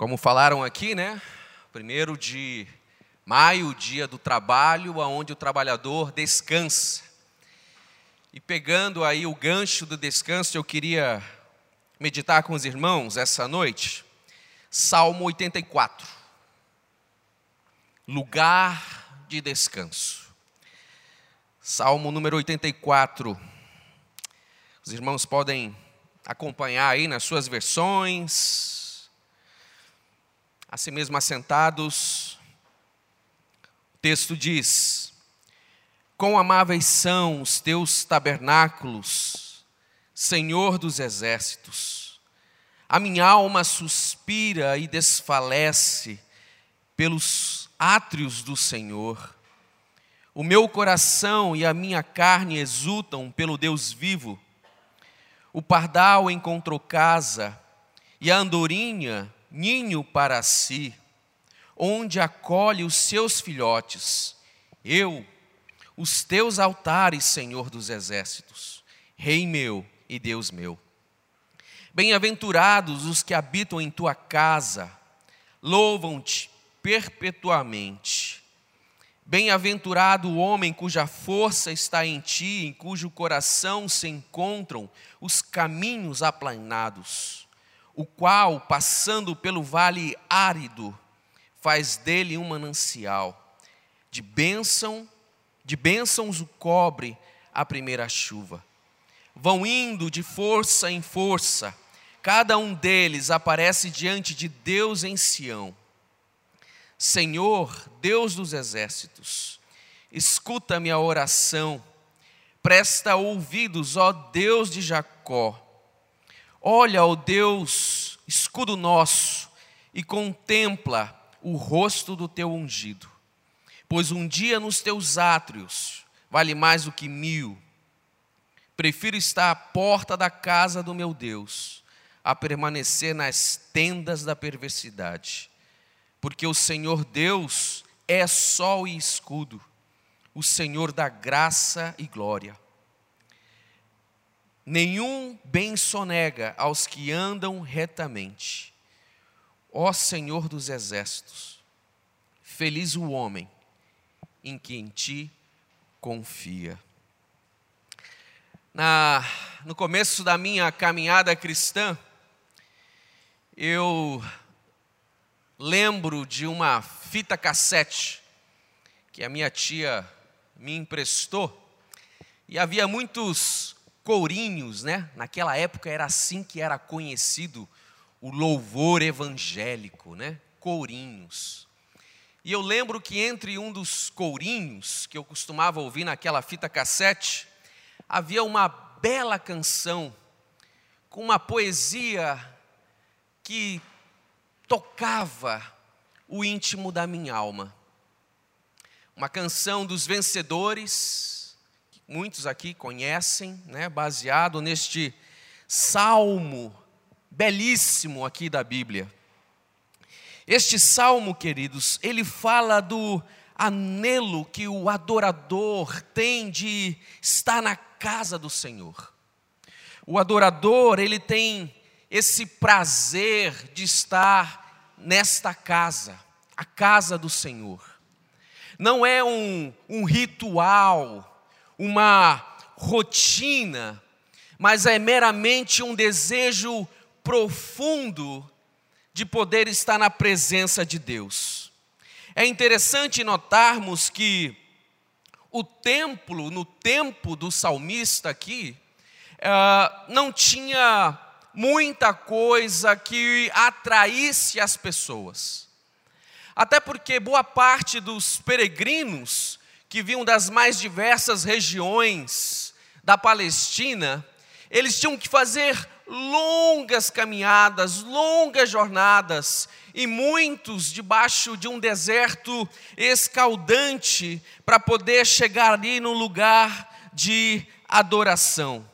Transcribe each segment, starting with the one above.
Como falaram aqui, né? Primeiro de maio, dia do trabalho, onde o trabalhador descansa. E pegando aí o gancho do descanso, eu queria meditar com os irmãos essa noite. Salmo 84. Lugar de descanso. Salmo número 84. Os irmãos podem acompanhar aí nas suas versões, assim mesmo assentados. O texto diz: Quão amáveis são os teus tabernáculos, Senhor dos exércitos. A minha alma suspira e desfalece pelos átrios do Senhor. O meu coração e a minha carne exultam pelo Deus vivo. O pardal encontrou casa e a andorinha ninho para si, onde acolhe os seus filhotes. Eu, os teus altares, Senhor dos exércitos, Rei meu e Deus meu. Bem-aventurados os que habitam em tua casa, louvam-te perpetuamente. Bem-aventurado o homem cuja força está em ti, em cujo coração se encontram os caminhos aplanados o qual, passando pelo vale árido, faz dele um manancial. De bênção, de bênçãos o cobre a primeira chuva. Vão indo de força em força, cada um deles aparece diante de Deus em Sião. Senhor, Deus dos exércitos, escuta-me a oração, presta ouvidos, ó Deus de Jacó Olha, ó Deus, escudo nosso, e contempla o rosto do teu ungido. Pois um dia nos teus átrios vale mais do que mil. Prefiro estar à porta da casa do meu Deus, a permanecer nas tendas da perversidade. Porque o Senhor Deus é sol e escudo, o Senhor da graça e glória. Nenhum bem sonega aos que andam retamente. Ó Senhor dos exércitos, feliz o homem em que em ti confia. Na, no começo da minha caminhada cristã, eu lembro de uma fita cassete que a minha tia me emprestou, e havia muitos courinhos, né? Naquela época era assim que era conhecido o louvor evangélico, né? Courinhos. E eu lembro que entre um dos courinhos que eu costumava ouvir naquela fita cassete, havia uma bela canção com uma poesia que tocava o íntimo da minha alma. Uma canção dos vencedores, muitos aqui conhecem, né, baseado neste salmo belíssimo aqui da Bíblia. Este salmo, queridos, ele fala do anelo que o adorador tem de estar na casa do Senhor. O adorador, ele tem esse prazer de estar nesta casa, a casa do Senhor. Não é um, um ritual, uma rotina, mas é meramente um desejo profundo de poder estar na presença de Deus. É interessante notarmos que o templo, no tempo do salmista aqui, uh, não tinha muita coisa que atraísse as pessoas. Até porque boa parte dos peregrinos que vinham das mais diversas regiões da Palestina, eles tinham que fazer longas caminhadas, longas jornadas, e muitos debaixo de um deserto escaldante, para poder chegar ali no lugar de adoração.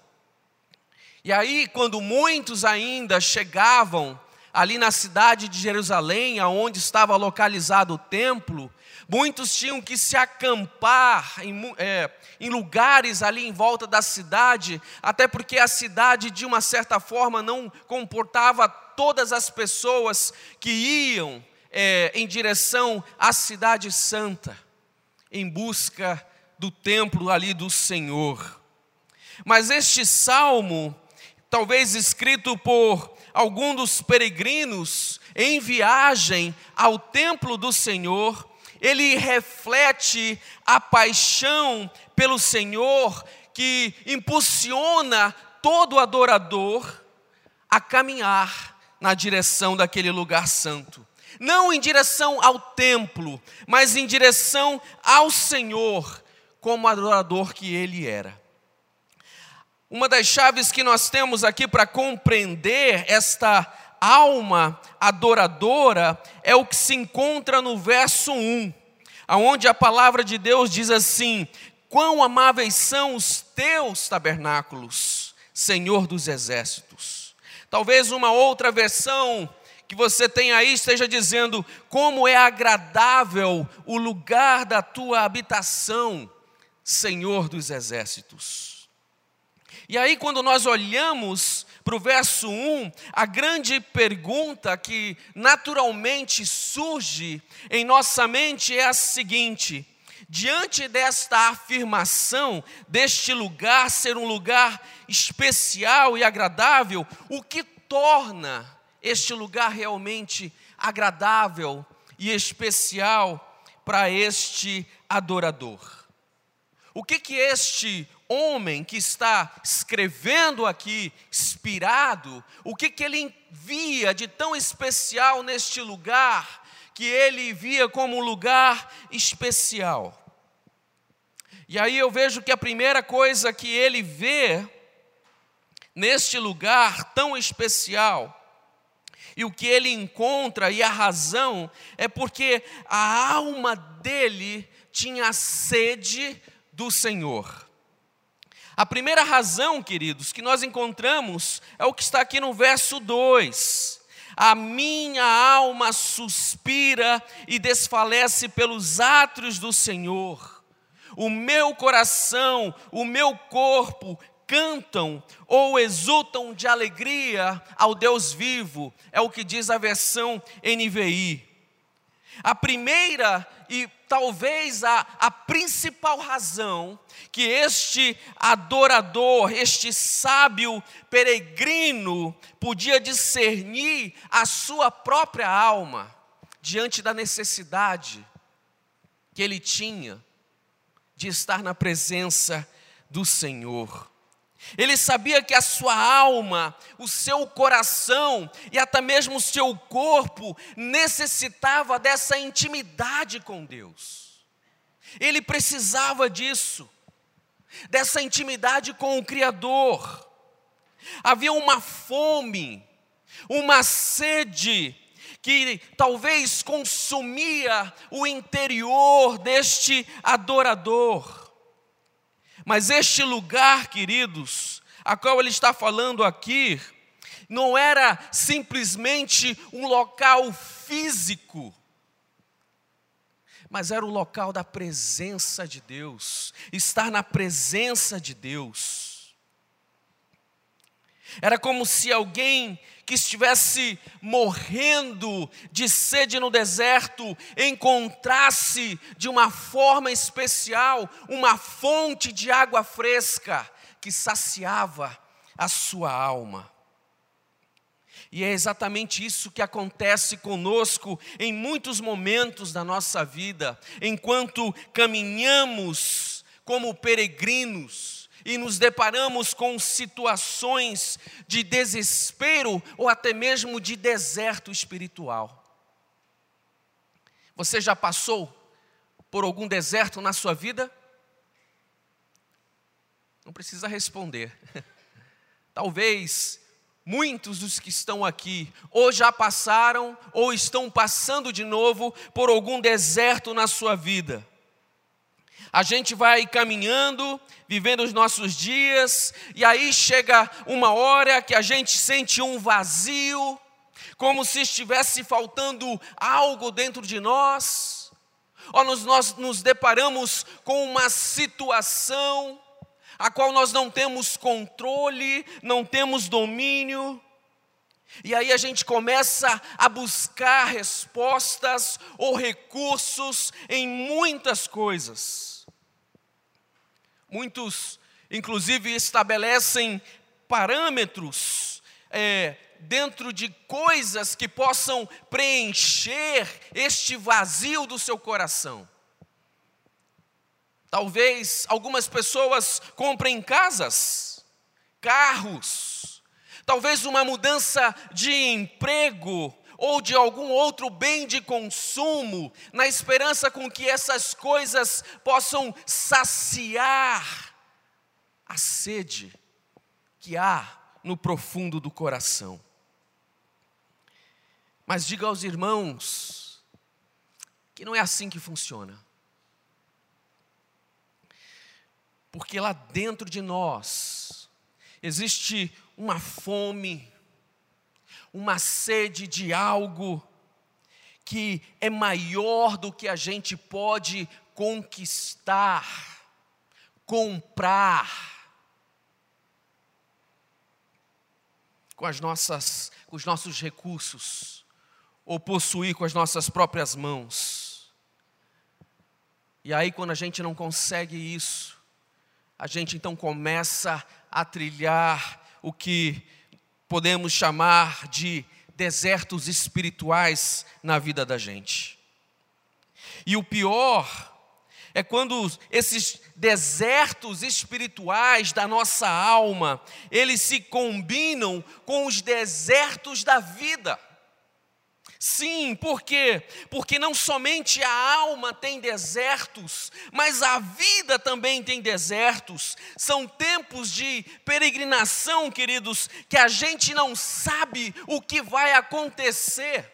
E aí, quando muitos ainda chegavam ali na cidade de Jerusalém, aonde estava localizado o templo, Muitos tinham que se acampar em, é, em, lugares ali em volta da cidade, até porque a cidade, de uma certa forma, não comportava todas as pessoas que iam é, em direção à Cidade Santa, em busca do templo ali do Senhor. Mas este salmo, talvez escrito por algum dos peregrinos em viagem ao templo do Senhor, ele reflete a paixão pelo Senhor que impulsiona todo adorador a caminhar na direção daquele lugar santo. Não em direção ao templo, mas em direção ao Senhor, como adorador que ele era. Uma das chaves que nós temos aqui para compreender esta alma adoradora é o que se encontra no verso 1, aonde a palavra de Deus diz assim: Quão amáveis são os teus tabernáculos, Senhor dos exércitos. Talvez uma outra versão que você tem aí esteja dizendo: Como é agradável o lugar da tua habitação, Senhor dos exércitos. E aí, quando nós olhamos para o verso 1, a grande pergunta que naturalmente surge em nossa mente é a seguinte: diante desta afirmação, deste lugar ser um lugar especial e agradável, o que torna este lugar realmente agradável e especial para este adorador? O que que este homem que está escrevendo aqui, inspirado, o que, que ele via de tão especial neste lugar, que ele via como um lugar especial. E aí eu vejo que a primeira coisa que ele vê neste lugar tão especial, e o que ele encontra e a razão é porque a alma dele tinha sede do Senhor. A primeira razão, queridos, que nós encontramos é o que está aqui no verso 2. A minha alma suspira e desfalece pelos átrios do Senhor. O meu coração, o meu corpo cantam ou exultam de alegria ao Deus vivo, é o que diz a versão NVI. A primeira e talvez a, a principal razão que este adorador, este sábio peregrino, podia discernir a sua própria alma diante da necessidade que ele tinha de estar na presença do Senhor. Ele sabia que a sua alma, o seu coração e até mesmo o seu corpo necessitava dessa intimidade com Deus. Ele precisava disso, dessa intimidade com o Criador. Havia uma fome, uma sede que talvez consumia o interior deste adorador. Mas este lugar, queridos, a qual ele está falando aqui, não era simplesmente um local físico, mas era o local da presença de Deus, estar na presença de Deus. Era como se alguém que estivesse morrendo de sede no deserto encontrasse de uma forma especial uma fonte de água fresca que saciava a sua alma. E é exatamente isso que acontece conosco em muitos momentos da nossa vida, enquanto caminhamos como peregrinos, e nos deparamos com situações de desespero ou até mesmo de deserto espiritual. Você já passou por algum deserto na sua vida? Não precisa responder. Talvez muitos dos que estão aqui ou já passaram ou estão passando de novo por algum deserto na sua vida. A gente vai caminhando, vivendo os nossos dias, e aí chega uma hora que a gente sente um vazio, como se estivesse faltando algo dentro de nós, ou nós, nós nos deparamos com uma situação a qual nós não temos controle, não temos domínio, E aí a gente começa a buscar respostas ou recursos em muitas coisas. Muitos, inclusive, estabelecem parâmetros é, dentro de coisas que possam preencher este vazio do seu coração. Talvez algumas pessoas comprem casas, carros, talvez uma mudança de emprego ou de algum outro bem de consumo, na esperança com que essas coisas possam saciar a sede que há no profundo do coração. Mas diga aos irmãos que não é assim que funciona. Porque lá dentro de nós existe uma fome, uma sede de algo que é maior do que a gente pode conquistar, comprar. Com, as nossas, com os nossos recursos, ou possuir com as nossas próprias mãos. E aí, quando a gente não consegue isso, a gente então começa a trilhar o que podemos chamar de desertos espirituais na vida da gente. E o pior é quando esses desertos espirituais da nossa alma, eles se combinam com os desertos da vida. Sim, por quê? Porque não somente a alma tem desertos, mas a vida também tem desertos. São tempos de peregrinação, queridos, que a gente não sabe o que vai acontecer.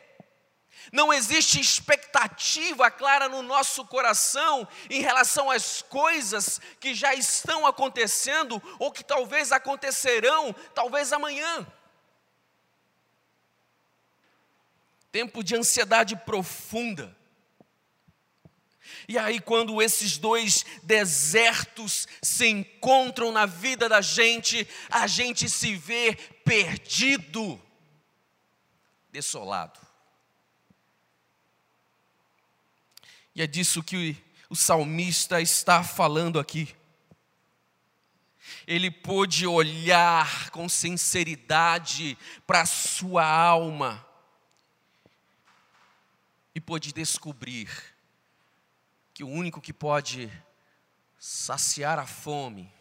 Não existe expectativa clara no nosso coração em relação às coisas que já estão acontecendo ou que talvez acontecerão, talvez amanhã. Tempo de ansiedade profunda. E aí, quando esses dois desertos se encontram na vida da gente, a gente se vê perdido, desolado. E é disso que o salmista está falando aqui. Ele pôde olhar com sinceridade para a sua alma e pôde descobrir que o único que pode saciar a fome,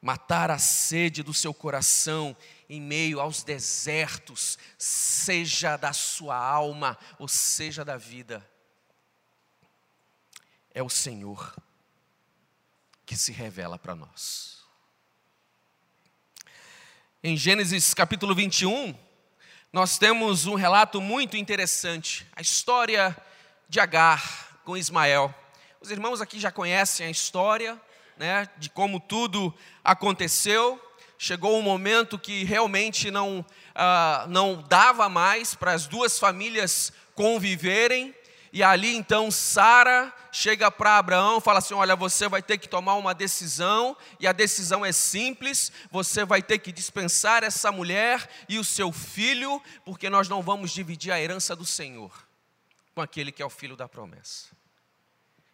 matar a sede do seu coração em meio aos desertos, seja da sua alma ou seja da vida, é o Senhor que se revela para nós. Em Gênesis capítulo 21, nós temos um relato muito interessante, a história de Agar com Ismael. Os irmãos aqui já conhecem a história, né, de como tudo aconteceu. Chegou um momento que realmente não, ah, não dava mais para as duas famílias conviverem, e ali então Sara chega para Abraão, fala assim: Olha, você vai ter que tomar uma decisão, e a decisão é simples: você vai ter que dispensar essa mulher e o seu filho, porque nós não vamos dividir a herança do Senhor com aquele que é o filho da promessa.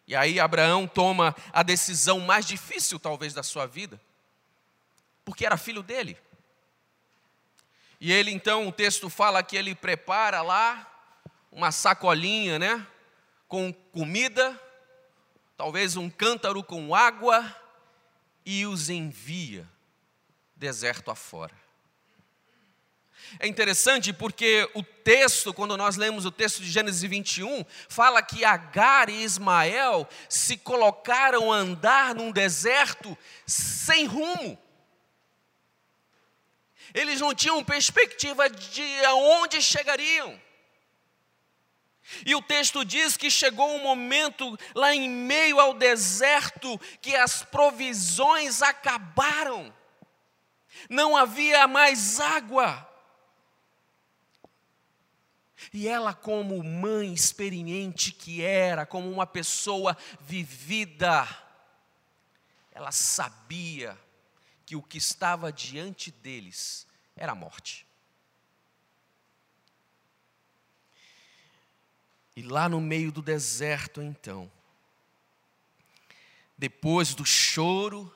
E aí Abraão toma a decisão mais difícil, talvez, da sua vida, porque era filho dele. E ele então, o texto fala que ele prepara lá uma sacolinha, né? Com comida, talvez um cântaro com água, e os envia deserto afora. É interessante porque o texto, quando nós lemos o texto de Gênesis 21, fala que Agar e Ismael se colocaram a andar num deserto sem rumo. Eles não tinham perspectiva de aonde chegariam. E o texto diz que chegou um momento lá em meio ao deserto que as provisões acabaram, não havia mais água. E ela, como mãe experiente que era, como uma pessoa vivida, ela sabia que o que estava diante deles era a morte. E lá no meio do deserto, então, depois do choro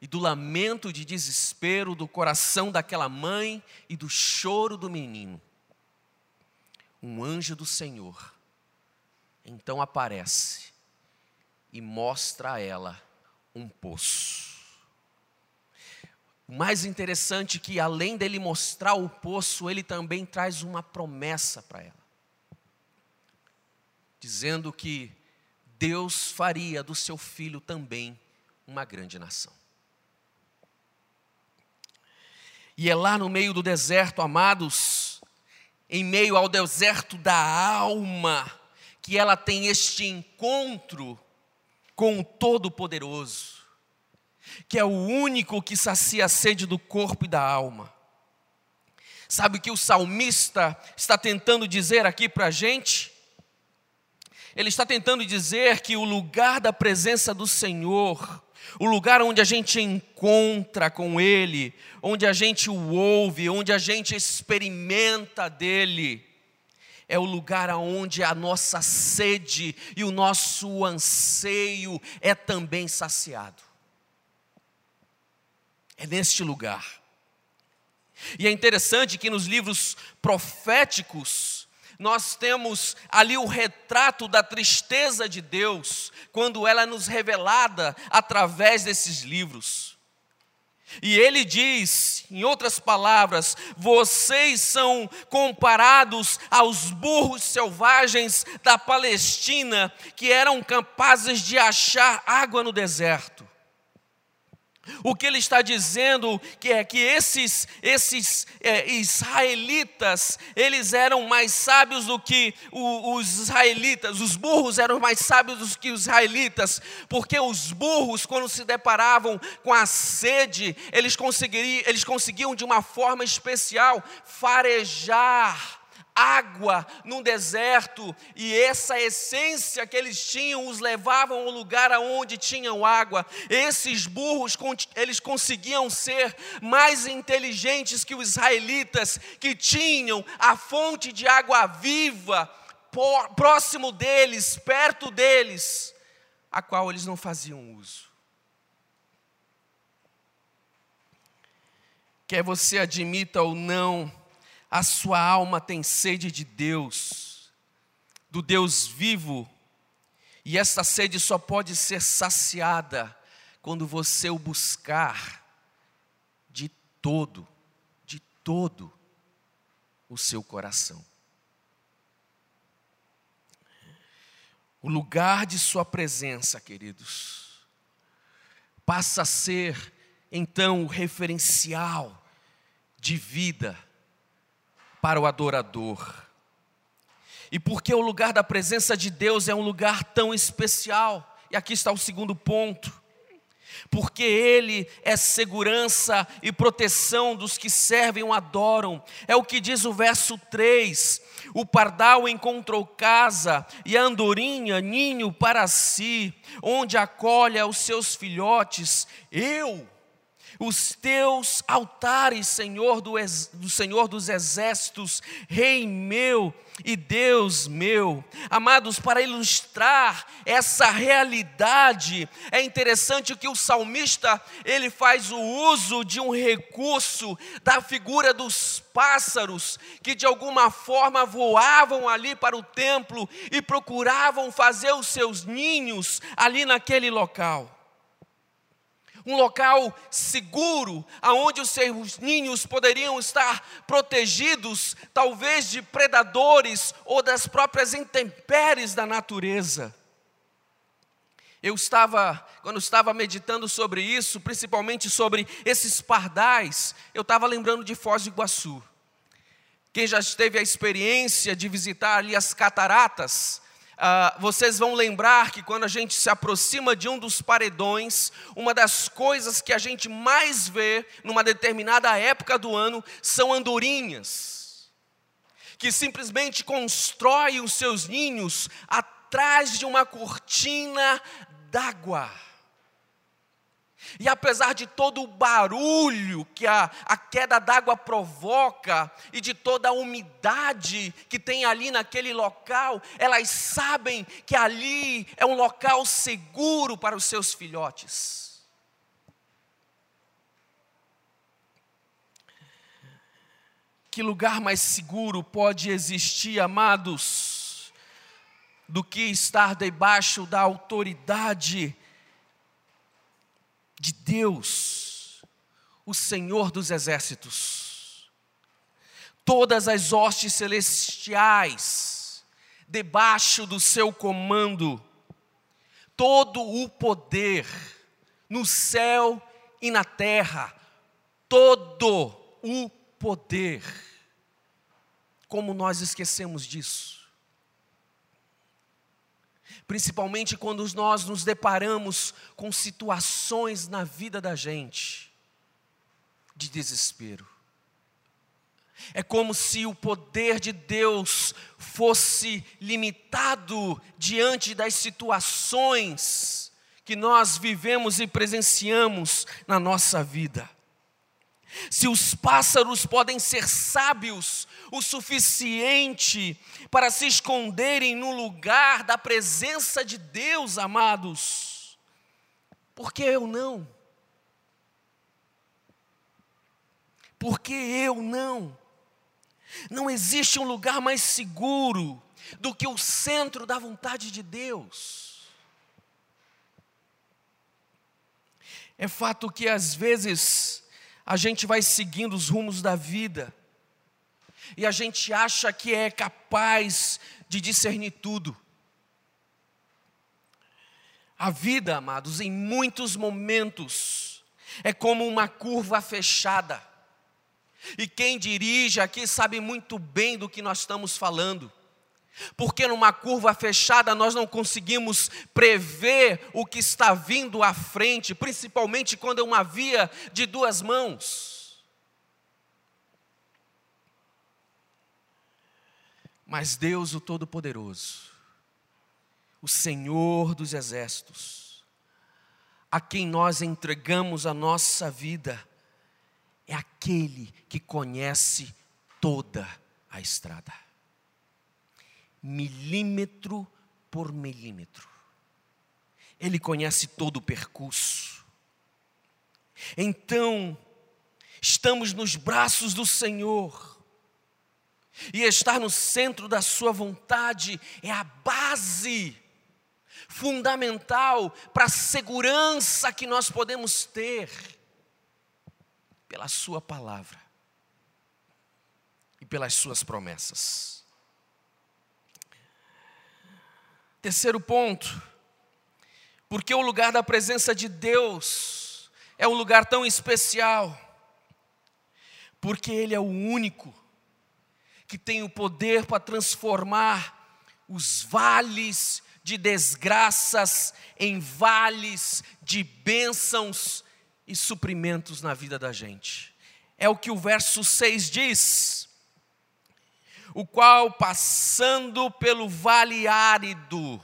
e do lamento de desespero do coração daquela mãe e do choro do menino, um anjo do Senhor então aparece e mostra a ela um poço. O mais interessante é que além dele mostrar o poço, ele também traz uma promessa para ela. Dizendo que Deus faria do seu filho também uma grande nação. E é lá no meio do deserto, amados, em meio ao deserto da alma, que ela tem este encontro com o Todo-Poderoso, que é o único que sacia a sede do corpo e da alma. Sabe o que o salmista está tentando dizer aqui para a gente? Ele está tentando dizer que o lugar da presença do Senhor, o lugar onde a gente encontra com Ele, onde a gente o ouve, onde a gente experimenta dEle, é o lugar aonde a nossa sede e o nosso anseio é também saciado. É neste lugar. E é interessante que nos livros proféticos, nós temos ali o retrato da tristeza de Deus, quando ela é nos revelada através desses livros. E ele diz, em outras palavras, vocês são comparados aos burros selvagens da Palestina que eram capazes de achar água no deserto. O que ele está dizendo que é que esses, esses é, israelitas, eles eram mais sábios do que o, os israelitas, os burros eram mais sábios do que os israelitas, porque os burros, quando se deparavam com a sede, eles, eles conseguiam de uma forma especial farejar água num deserto, e essa essência que eles tinham os levavam ao lugar aonde tinham água. Esses burros, eles conseguiam ser mais inteligentes que os israelitas, que tinham a fonte de água viva próximo deles, perto deles, a qual eles não faziam uso. Quer você admita ou não, a sua alma tem sede de Deus, do Deus vivo, e essa sede só pode ser saciada quando você o buscar de todo, de todo o seu coração. O lugar de Sua presença, queridos, passa a ser então o referencial de vida para o adorador. E porque o lugar da presença de Deus é um lugar tão especial, e aqui está o segundo ponto, porque Ele é segurança e proteção dos que servem o adoram, é o que diz o verso 3: o pardal encontrou casa e a andorinha ninho para si, onde acolhe os seus filhotes, eu os teus altares, Senhor do, do, Senhor dos exércitos, Rei meu e Deus meu. Amados, para ilustrar essa realidade, é interessante que o salmista, ele faz o uso de um recurso da figura dos pássaros que de alguma forma voavam ali para o templo e procuravam fazer os seus ninhos ali naquele local um local seguro, aonde os seus ninhos poderiam estar protegidos, talvez de predadores ou das próprias intempéries da natureza. Eu estava, quando estava meditando sobre isso, principalmente sobre esses pardais, eu estava lembrando de Foz do Iguaçu. Quem já teve a experiência de visitar ali as cataratas, Uh, vocês vão lembrar que quando a gente se aproxima de um dos paredões, uma das coisas que a gente mais vê numa determinada época do ano são andorinhas, que simplesmente constroem os seus ninhos atrás de uma cortina d'água. E apesar de todo o barulho que a, a queda d'água provoca, e de toda a umidade que tem ali naquele local, elas sabem que ali é um local seguro para os seus filhotes. Que lugar mais seguro pode existir, amados, do que estar debaixo da autoridade de Deus, o Senhor dos exércitos. Todas as hostes celestiais, debaixo do seu comando, todo o poder, no céu e na terra, todo o poder. Como nós esquecemos disso? Principalmente quando nós nos deparamos com situações na vida da gente de desespero. É como se o poder de Deus fosse limitado diante das situações que nós vivemos e presenciamos na nossa vida. Se os pássaros podem ser sábios o suficiente para se esconderem no lugar da presença de Deus, amados, por que eu não? Por que eu não? Não existe um lugar mais seguro do que o centro da vontade de Deus. É fato que às vezes a gente vai seguindo os rumos da vida, e a gente acha que é capaz de discernir tudo. A vida, amados, em muitos momentos, é como uma curva fechada. E quem dirige aqui sabe muito bem do que nós estamos falando. Porque numa curva fechada nós não conseguimos prever o que está vindo à frente, principalmente quando é uma via de duas mãos. Mas Deus, o Todo-Poderoso, o Senhor dos Exércitos, a quem nós entregamos a nossa vida, é aquele que conhece toda a estrada milímetro por milímetro. Ele conhece todo o percurso. Então, estamos nos braços do Senhor. E estar no centro da Sua vontade é a base fundamental para a segurança que nós podemos ter pela Sua palavra e pelas Suas promessas. Terceiro ponto, porque o lugar da presença de Deus é um lugar tão especial, porque Ele é o único que tem o poder para transformar os vales de desgraças em vales de bênçãos e suprimentos na vida da gente. É o que o verso 6 diz o qual, passando pelo vale árido,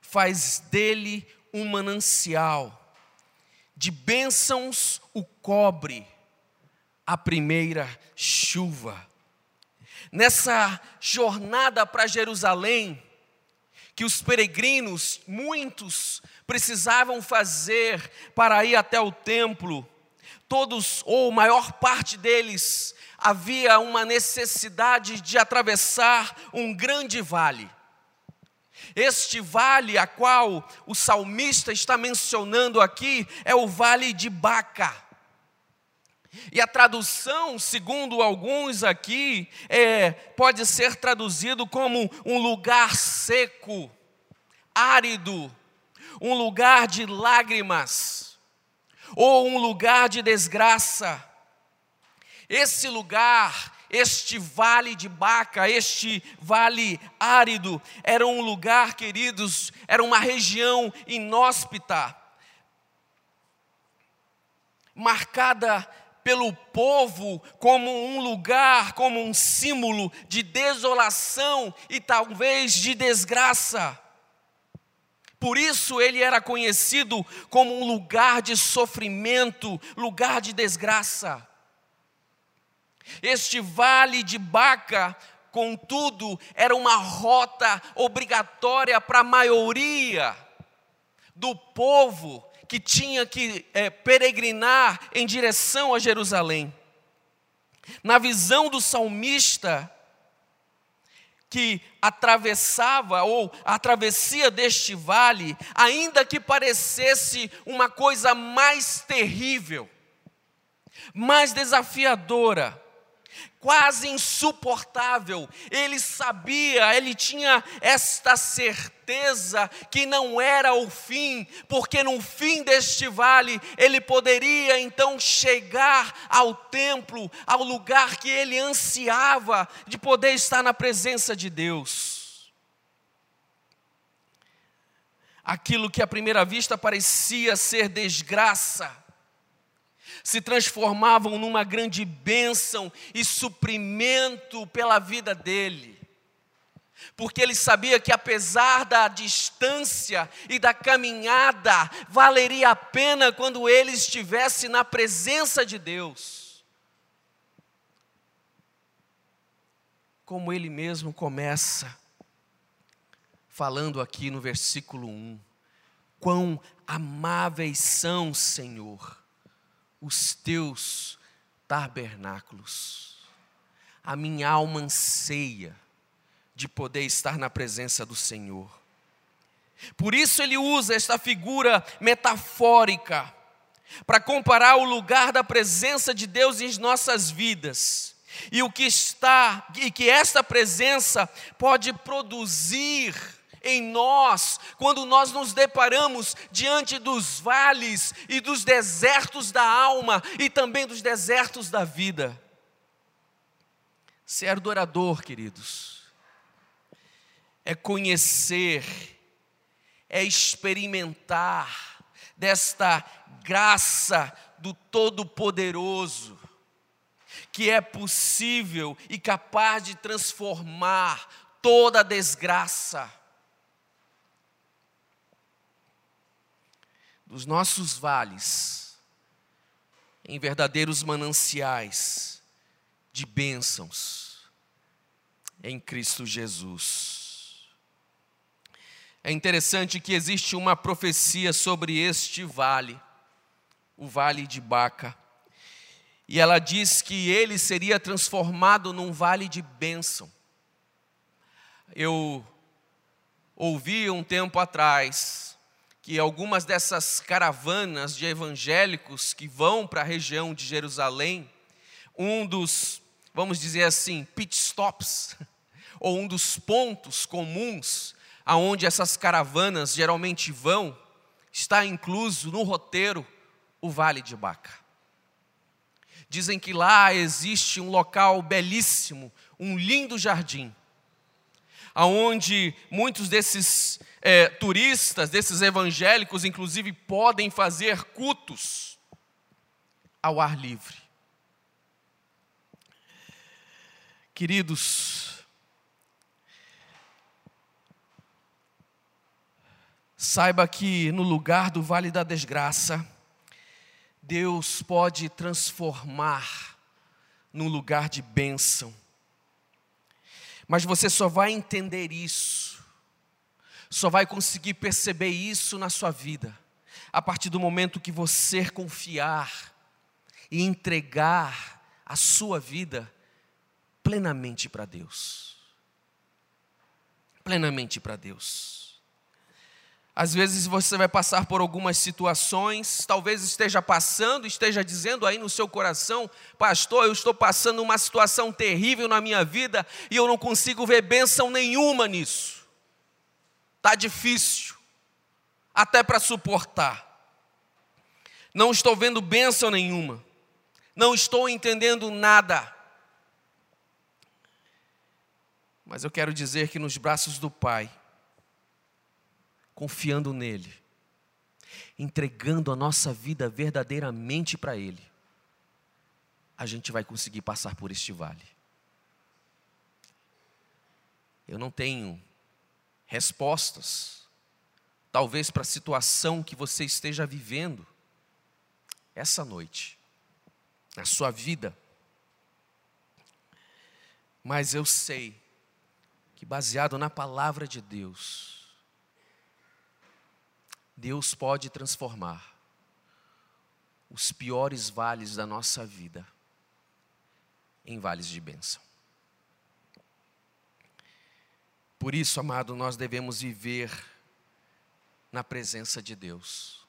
faz dele um manancial, de bênçãos o cobre a primeira chuva. Nessa jornada para Jerusalém, que os peregrinos, muitos, precisavam fazer para ir até o templo, todos, ou maior parte deles, havia uma necessidade de atravessar um grande vale. Este vale a qual o salmista está mencionando aqui é o vale de Baca. E a tradução, segundo alguns aqui, é, pode ser traduzido como um lugar seco, árido, um lugar de lágrimas, ou um lugar de desgraça. Esse lugar, este vale de Baca, este vale árido, era um lugar, queridos, era uma região inóspita, marcada pelo povo como um lugar, como um símbolo de desolação e talvez de desgraça. Por isso ele era conhecido como um lugar de sofrimento, lugar de desgraça. Este vale de Baca, contudo, era uma rota obrigatória para a maioria do povo que tinha que é, peregrinar em direção a Jerusalém. Na visão do salmista, que atravessava ou a travessia deste vale, ainda que parecesse uma coisa mais terrível, mais desafiadora, quase insuportável. Ele sabia, ele tinha esta certeza que não era o fim, porque no fim deste vale ele poderia então chegar ao templo, ao lugar que ele ansiava de poder estar na presença de Deus. Aquilo que à primeira vista parecia ser desgraça, se transformavam numa grande bênção e suprimento pela vida dele. Porque ele sabia que apesar da distância e da caminhada, valeria a pena quando ele estivesse na presença de Deus. Como ele mesmo começa falando aqui no versículo 1: Quão amáveis são, Senhor, os teus tabernáculos. A minha alma anseia de poder estar na presença do Senhor. Por isso ele usa esta figura metafórica para comparar o lugar da presença de Deus em nossas vidas e o que está e que esta presença pode produzir em nós, quando nós nos deparamos diante dos vales e dos desertos da alma e também dos desertos da vida. Ser adorador, queridos, é conhecer, é experimentar desta graça do Todo-Poderoso, que é possível e capaz de transformar toda desgraça dos nossos vales em verdadeiros mananciais de bênçãos em Cristo Jesus. É interessante que existe uma profecia sobre este vale, o vale de Baca, e ela diz que ele seria transformado num vale de bênção. Eu ouvi um tempo atrás que algumas dessas caravanas de evangélicos que vão para a região de Jerusalém, um dos, vamos dizer assim, pit stops, ou um dos pontos comuns aonde essas caravanas geralmente vão, está incluso no roteiro o Vale de Baca. Dizem que lá existe um local belíssimo, um lindo jardim, aonde muitos desses é, turistas, desses evangélicos, inclusive, podem fazer cultos ao ar livre. Queridos, saiba que no lugar do vale da desgraça, Deus pode transformar num lugar de bênção. Mas você só vai entender isso só vai conseguir perceber isso na sua vida a partir do momento que você confiar e entregar a sua vida plenamente para Deus. Plenamente para Deus. Às vezes você vai passar por algumas situações, talvez esteja passando, esteja dizendo aí no seu coração, pastor, eu estou passando uma situação terrível na minha vida e eu não consigo ver bênção nenhuma nisso. Está difícil, até para suportar. Não estou vendo bênção nenhuma. Não estou entendendo nada. Mas eu quero dizer que nos braços do Pai, confiando nele, entregando a nossa vida verdadeiramente para Ele, a gente vai conseguir passar por este vale. Eu não tenho respostas talvez para a situação que você esteja vivendo essa noite, na sua vida. Mas eu sei que, baseado na palavra de Deus, Deus pode transformar os piores vales da nossa vida em vales de bênção. Por isso, amado, nós devemos viver na presença de Deus.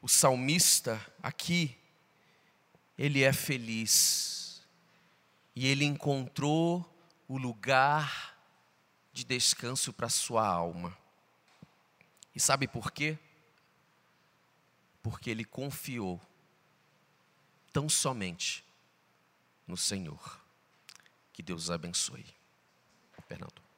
O salmista aqui, ele é feliz, e ele encontrou o lugar de descanso para sua alma. E sabe por quê? Porque ele confiou tão somente no Senhor. Que Deus abençoe. Fernando.